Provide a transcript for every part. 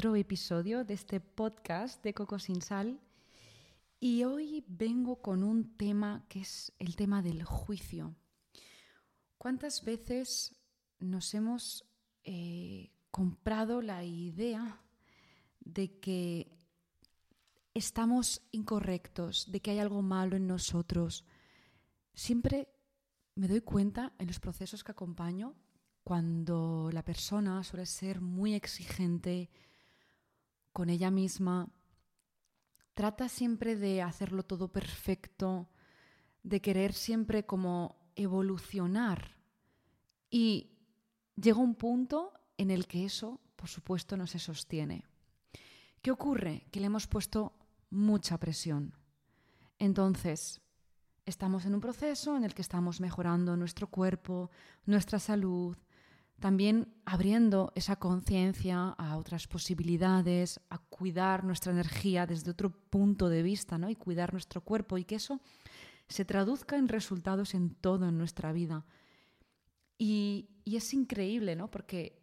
otro episodio de este podcast de Coco sin Sal. Y hoy vengo con un tema que es el tema del juicio. ¿Cuántas veces nos hemos eh, comprado la idea de que estamos incorrectos, de que hay algo malo en nosotros? Siempre me doy cuenta en los procesos que acompaño cuando la persona suele ser muy exigente con ella misma, trata siempre de hacerlo todo perfecto, de querer siempre como evolucionar y llega un punto en el que eso, por supuesto, no se sostiene. ¿Qué ocurre? Que le hemos puesto mucha presión. Entonces, estamos en un proceso en el que estamos mejorando nuestro cuerpo, nuestra salud, también abriendo esa conciencia a otras posibilidades, a cuidar nuestra energía desde otro punto de vista, ¿no? Y cuidar nuestro cuerpo y que eso se traduzca en resultados en todo en nuestra vida. Y, es increíble, ¿no? Porque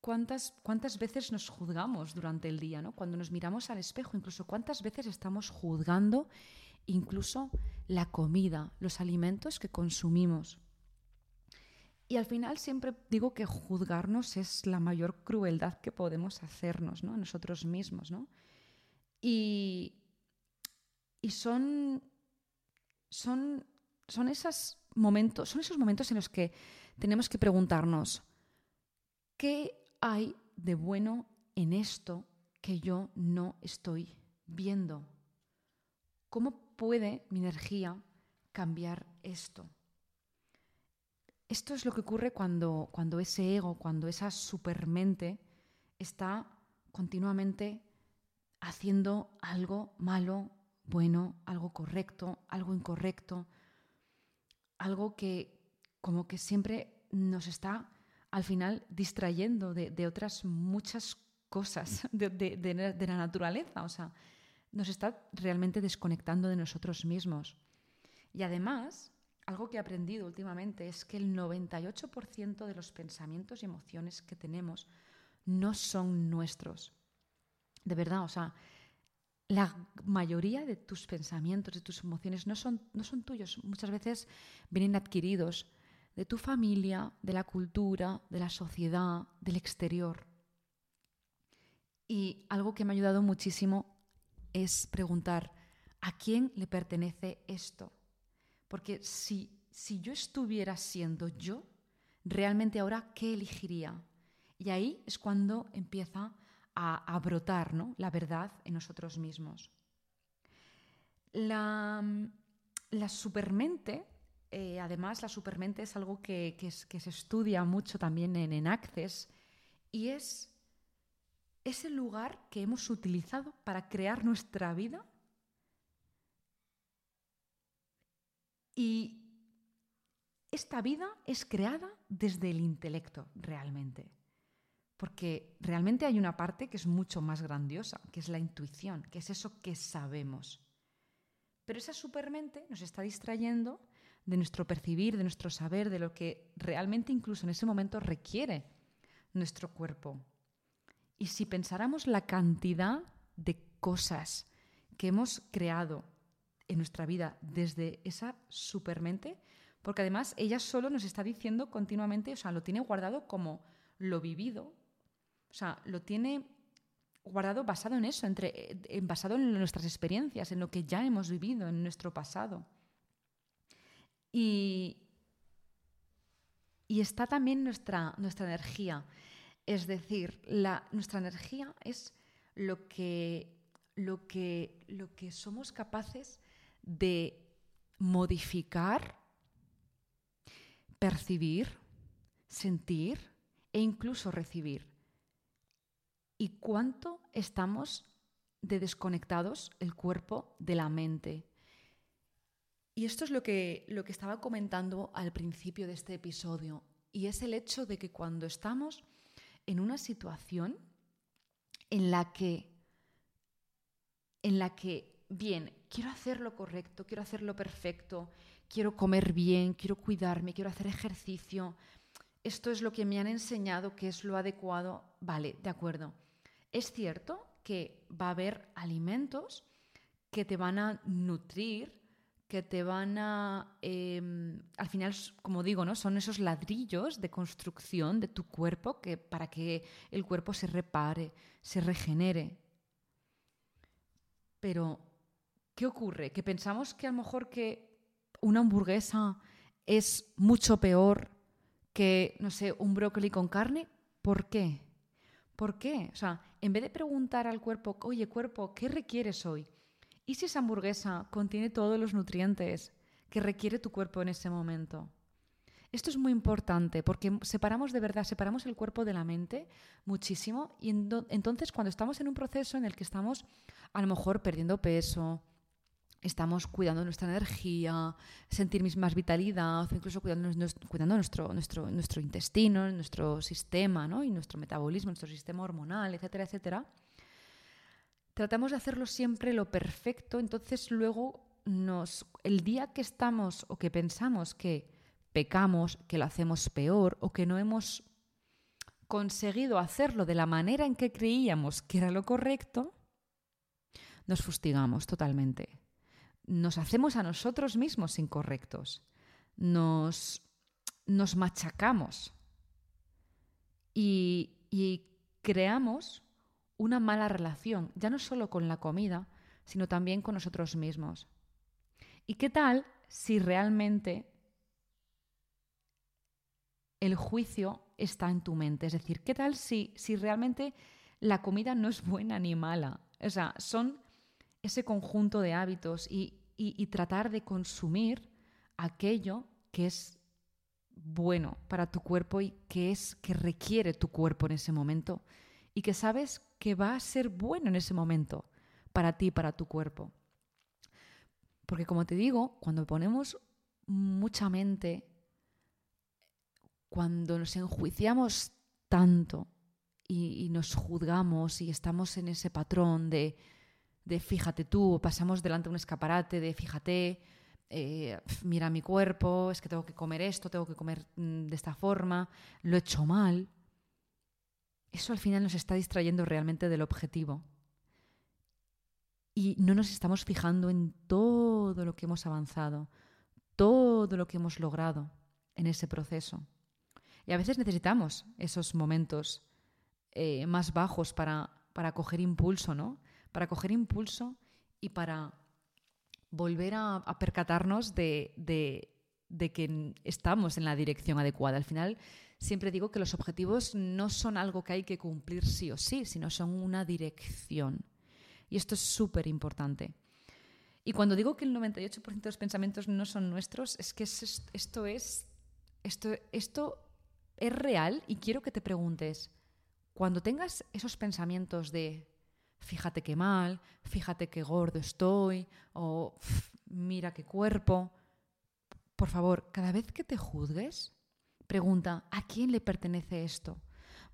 ¿cuántas, cuántas veces nos juzgamos durante el día, ¿no? Cuando nos miramos al espejo, incluso cuántas veces estamos juzgando incluso la comida, los alimentos que consumimos. Y al final siempre digo que juzgarnos es la mayor crueldad que podemos hacernos, ¿no? A nosotros mismos, ¿no? Y, y son, son, son, esos momentos, son esos momentos en los que tenemos que preguntarnos, ¿qué hay de bueno en esto que yo no estoy viendo? ¿Cómo puede mi energía cambiar esto? Esto es lo que ocurre cuando, cuando ese ego, cuando esa supermente está continuamente haciendo algo malo, bueno, algo correcto, algo incorrecto, algo que como que siempre nos está al final distrayendo de, otras muchas cosas de, de, la naturaleza, o sea, nos está realmente desconectando de nosotros mismos. Y además, algo que he aprendido últimamente es que el 98% de los pensamientos y emociones que tenemos no son nuestros. De verdad, o sea, la mayoría de tus pensamientos, de tus emociones no son, no son tuyos. Muchas veces vienen adquiridos de tu familia, de la cultura, de la sociedad, del exterior. Y algo que me ha ayudado muchísimo es preguntar, ¿a quién le pertenece esto? Porque si, si yo estuviera siendo yo, realmente ahora, ¿qué elegiría? Y ahí es cuando empieza a, brotar ¿no? la verdad en nosotros mismos. La, la supermente, eh, además, la supermente es algo que, que, se estudia mucho también en, en Access y es ese lugar que hemos utilizado para crear nuestra vida Y esta vida es creada desde el intelecto, realmente. Porque realmente hay una parte que es mucho más grandiosa, que es la intuición, que es eso que sabemos. Pero esa supermente nos está distrayendo de nuestro percibir, de nuestro saber, de lo que realmente incluso en ese momento requiere nuestro cuerpo. Y si pensáramos la cantidad de cosas que hemos creado en nuestra vida desde esa supermente, porque además ella solo nos está diciendo continuamente, o sea, lo tiene guardado como lo vivido, o sea, lo tiene guardado basado en eso, entre, basado en nuestras experiencias, en lo que ya hemos vivido, en nuestro pasado. Y, y está también nuestra, nuestra energía. Es decir, la, nuestra energía es lo que, lo, que, lo que somos capaces de modificar, percibir, sentir e incluso recibir. ¿Y cuánto estamos de desconectados el cuerpo de la mente? Y esto es lo que, lo que estaba comentando al principio de este episodio, y es el hecho de que cuando estamos en una situación en la que, en la que bien, quiero hacer lo correcto, quiero hacer lo perfecto, quiero comer bien, quiero cuidarme, quiero hacer ejercicio. Esto es lo que me han enseñado que es lo adecuado. Vale, de acuerdo. Es cierto que va a haber alimentos que te van a nutrir, que te van a... Em, al final, como digo, ¿no? son esos ladrillos de construcción de tu cuerpo que, para que el cuerpo se repare, se regenere. Pero, ¿qué ocurre? Que pensamos que a lo mejor que una hamburguesa es mucho peor que, no sé, un brócoli con carne. ¿Por qué? ¿Por qué? O sea, en vez de preguntar al cuerpo, oye cuerpo, ¿qué requieres hoy? ¿Y si esa hamburguesa contiene todos los nutrientes que requiere tu cuerpo en ese momento? Esto es muy importante porque separamos de verdad, separamos el cuerpo de la mente muchísimo y entonces cuando estamos en un proceso en el que estamos a lo mejor perdiendo peso, estamos cuidando nuestra energía, sentir más vitalidad, incluso cuidando, cuidando nuestro, nuestro, intestino, nuestro sistema ¿no? y nuestro metabolismo, nuestro sistema hormonal, etcétera, etcétera. Tratamos de hacerlo siempre lo perfecto, entonces luego nos, el día que estamos o que pensamos que pecamos, que lo hacemos peor o que no hemos conseguido hacerlo de la manera en que creíamos que era lo correcto, nos fustigamos totalmente nos hacemos a nosotros mismos incorrectos, nos, nos machacamos y, creamos una mala relación, ya no solo con la comida, sino también con nosotros mismos. ¿Y qué tal si realmente el juicio está en tu mente? Es decir, ¿qué tal si, si realmente la comida no es buena ni mala? O sea, son ese conjunto de hábitos y, tratar de consumir aquello que es bueno para tu cuerpo y que es que requiere tu cuerpo en ese momento y que sabes que va a ser bueno en ese momento para ti, para tu cuerpo. Porque como te digo, cuando ponemos mucha mente, cuando nos enjuiciamos tanto y nos juzgamos y estamos en ese patrón de de fíjate tú, pasamos delante de un escaparate de fíjate, eh, mira mi cuerpo, es que tengo que comer esto, tengo que comer mm, de esta forma, lo he hecho mal. Eso al final nos está distrayendo realmente del objetivo. Y no nos estamos fijando en todo lo que hemos avanzado, todo lo que hemos logrado en ese proceso. Y a veces necesitamos esos momentos eh, más bajos para, para coger impulso, ¿no? Para coger impulso y para volver a, percatarnos de, que estamos en la dirección adecuada. Al final, siempre digo que los objetivos no son algo que hay que cumplir sí o sí, sino son una dirección. Y esto es súper importante. Y cuando digo que el 98% de los pensamientos no son nuestros, es que esto es, esto, esto es real y quiero que te preguntes, cuando tengas esos pensamientos de fíjate qué mal, fíjate qué gordo estoy, o mira qué cuerpo. Por favor, cada vez que te juzgues, pregunta, ¿a quién le pertenece esto?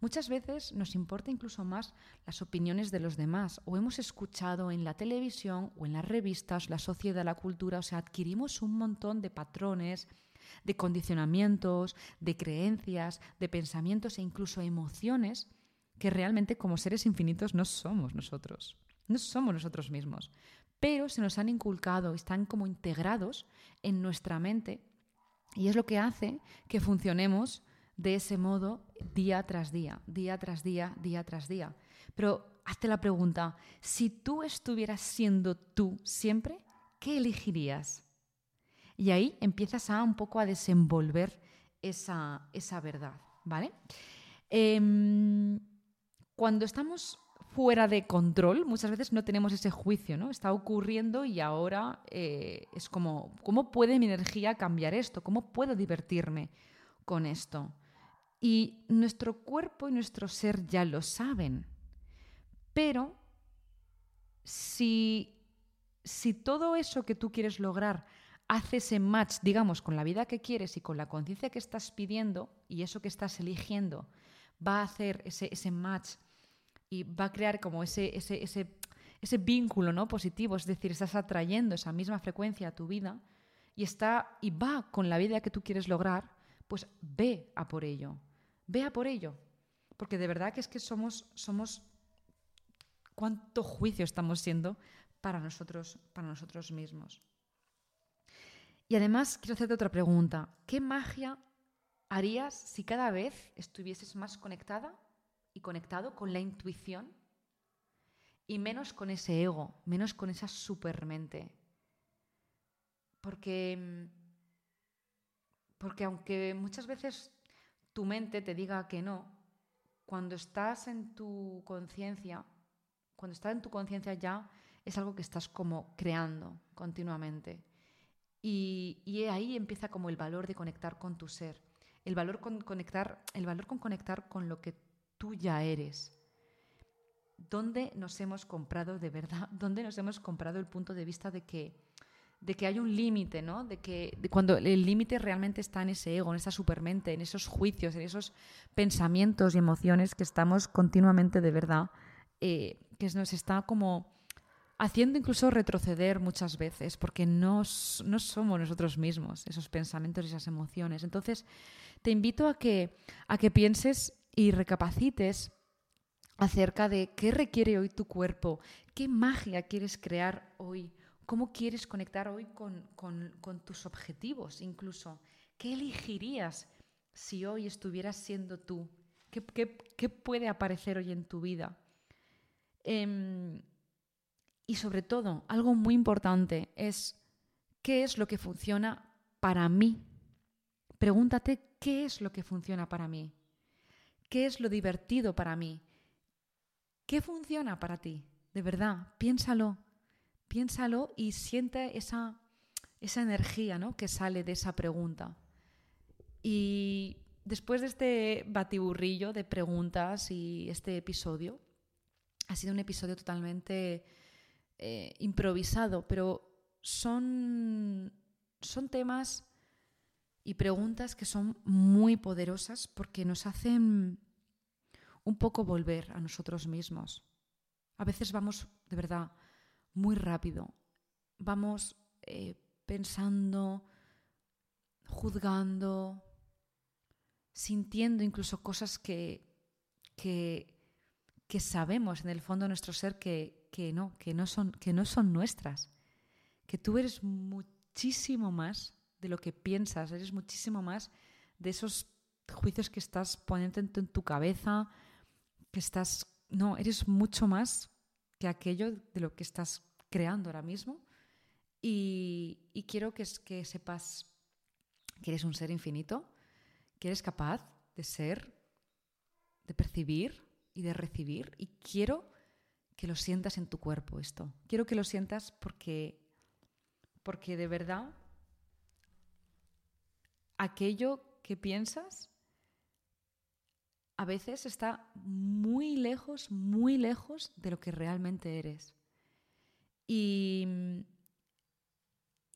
Muchas veces nos importa incluso más las opiniones de los demás, o hemos escuchado en la televisión o en las revistas, la sociedad, la cultura, o sea, adquirimos un montón de patrones, de condicionamientos, de creencias, de pensamientos e incluso emociones que realmente como seres infinitos no somos nosotros, no somos nosotros mismos, pero se nos han inculcado, están como integrados en nuestra mente y es lo que hace que funcionemos de ese modo día tras día, día tras día, día tras día. Pero hazte la pregunta, si tú estuvieras siendo tú siempre, ¿qué elegirías? Y ahí empiezas a un poco a desenvolver esa, esa verdad, ¿vale? Em, cuando estamos fuera de control, muchas veces no tenemos ese juicio, ¿no? Está ocurriendo y ahora eh, es como, ¿cómo puede mi energía cambiar esto? ¿Cómo puedo divertirme con esto? Y nuestro cuerpo y nuestro ser ya lo saben. Pero si, si todo eso que tú quieres lograr hace ese match, digamos, con la vida que quieres y con la conciencia que estás pidiendo y eso que estás eligiendo, va a hacer ese, ese match y va a crear como ese, ese, ese, ese vínculo ¿no? positivo, es decir, estás atrayendo esa misma frecuencia a tu vida y, está, y va con la vida que tú quieres lograr, pues ve a por ello, ve a por ello, porque de verdad que es que somos, somos cuánto juicio estamos siendo para nosotros, para nosotros mismos. Y además quiero hacerte otra pregunta. ¿Qué magia harías si cada vez estuvieses más conectada y conectado con la intuición y menos con ese ego, menos con esa supermente? Porque, porque aunque muchas veces tu mente te diga que no, cuando estás en tu conciencia, cuando estás en tu conciencia ya es algo que estás como creando continuamente. Y, y, ahí empieza como el valor de conectar con tu ser, el valor con conectar, el valor con conectar con lo que tú ya eres. ¿Dónde nos hemos comprado de verdad? ¿Dónde nos hemos comprado el punto de vista de que de que hay un límite, ¿no? De que cuando el límite realmente está en ese ego, en esa supermente, en esos juicios, en esos pensamientos y emociones que estamos continuamente de verdad, eh, que nos está como haciendo incluso retroceder muchas veces, porque no, no somos nosotros mismos, esos pensamientos y esas emociones. Entonces, te invito a que, a que pienses y recapacites acerca de qué requiere hoy tu cuerpo, qué magia quieres crear hoy ¿Cómo quieres conectar hoy con, tus objetivos incluso? ¿Qué elegirías si hoy estuvieras siendo tú? ¿Qué, puede aparecer hoy en tu vida? Em, y sobre todo, algo muy importante es, ¿qué es lo que funciona para mí? Pregúntate, ¿qué es lo que funciona para mí? ¿Qué es lo divertido para mí? ¿Qué funciona para ti? De verdad, piénsalo piénsalo y siente esa, esa energía ¿no? que sale de esa pregunta. Y después de este batiburrillo de preguntas y este episodio, ha sido un episodio totalmente eh, improvisado, pero son, son temas y preguntas que son muy poderosas porque nos hacen un poco volver a nosotros mismos. A veces vamos, de verdad, muy rápido. Vamos eh, pensando, juzgando, sintiendo incluso cosas que, que, sabemos en el fondo de nuestro ser que, que, no, que, no son, que no son nuestras. Que tú eres muchísimo más de lo que piensas, eres muchísimo más de esos juicios que estás poniendo en tu cabeza, que estás... No, eres mucho más que aquello de lo que estás creando ahora mismo. Y, quiero que, que sepas que eres un ser infinito, que eres capaz de ser, de percibir y de recibir. Y quiero que lo sientas en tu cuerpo esto. Quiero que lo sientas porque, porque de verdad aquello que piensas a veces está muy lejos, muy lejos de lo que realmente eres. Y,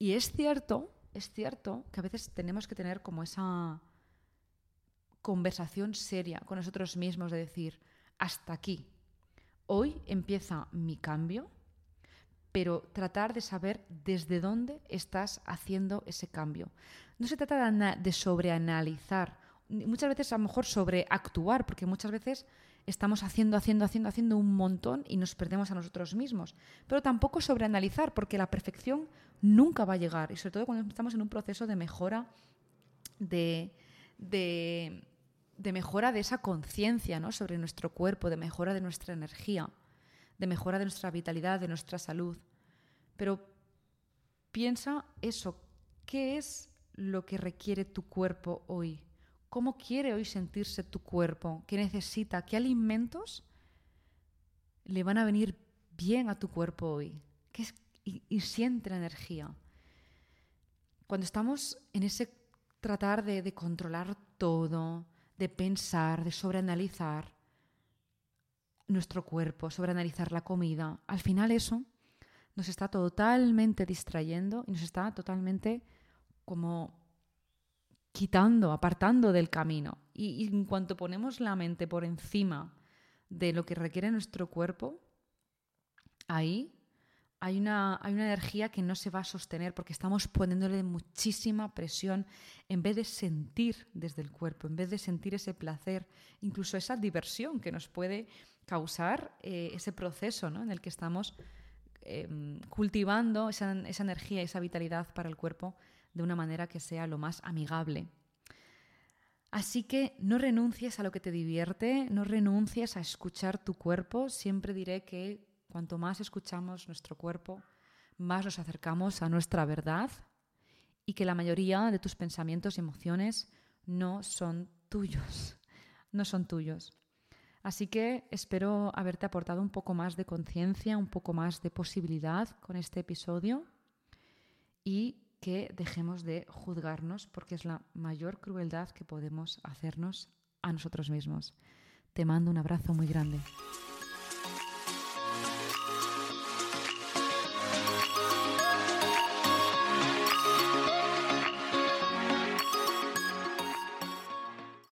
y es cierto, es cierto que a veces tenemos que tener como esa conversación seria con nosotros mismos de decir, hasta aquí, hoy empieza mi cambio, pero tratar de saber desde dónde estás haciendo ese cambio. No se trata de sobreanalizar muchas veces a lo mejor sobreactuar, porque muchas veces estamos haciendo, haciendo, haciendo, haciendo un montón y nos perdemos a nosotros mismos. Pero tampoco sobreanalizar, porque la perfección nunca va a llegar, y sobre todo cuando estamos en un proceso de mejora de, de, mejora de esa conciencia ¿no? sobre nuestro cuerpo, de mejora de nuestra energía, de mejora de nuestra vitalidad, de nuestra salud. Pero piensa eso, ¿qué es lo que requiere tu cuerpo hoy? ¿Cómo quiere hoy sentirse tu cuerpo? ¿Qué necesita? ¿Qué alimentos le van a venir bien a tu cuerpo hoy? y, siente la energía. Cuando estamos en ese tratar de, de controlar todo, de pensar, de sobreanalizar nuestro cuerpo, sobreanalizar la comida, al final eso nos está totalmente distrayendo y nos está totalmente como quitando, apartando del camino. Y, en cuanto ponemos la mente por encima de lo que requiere nuestro cuerpo, ahí hay una, hay una energía que no se va a sostener porque estamos poniéndole muchísima presión en vez de sentir desde el cuerpo, en vez de sentir ese placer, incluso esa diversión que nos puede causar eh, ese proceso en el que estamos em, cultivando esa, esa energía, esa vitalidad para el cuerpo de una manera que sea lo más amigable. Así que no renuncies a lo que te divierte, no renuncies a escuchar tu cuerpo. Siempre diré que cuanto más escuchamos nuestro cuerpo, más nos acercamos a nuestra verdad y que la mayoría de tus pensamientos y emociones no son tuyos, no son tuyos. Así que espero haberte aportado un poco más de conciencia, un poco más de posibilidad con este episodio y que dejemos de juzgarnos porque es la mayor crueldad que podemos hacernos a nosotros mismos. Te mando un abrazo muy grande.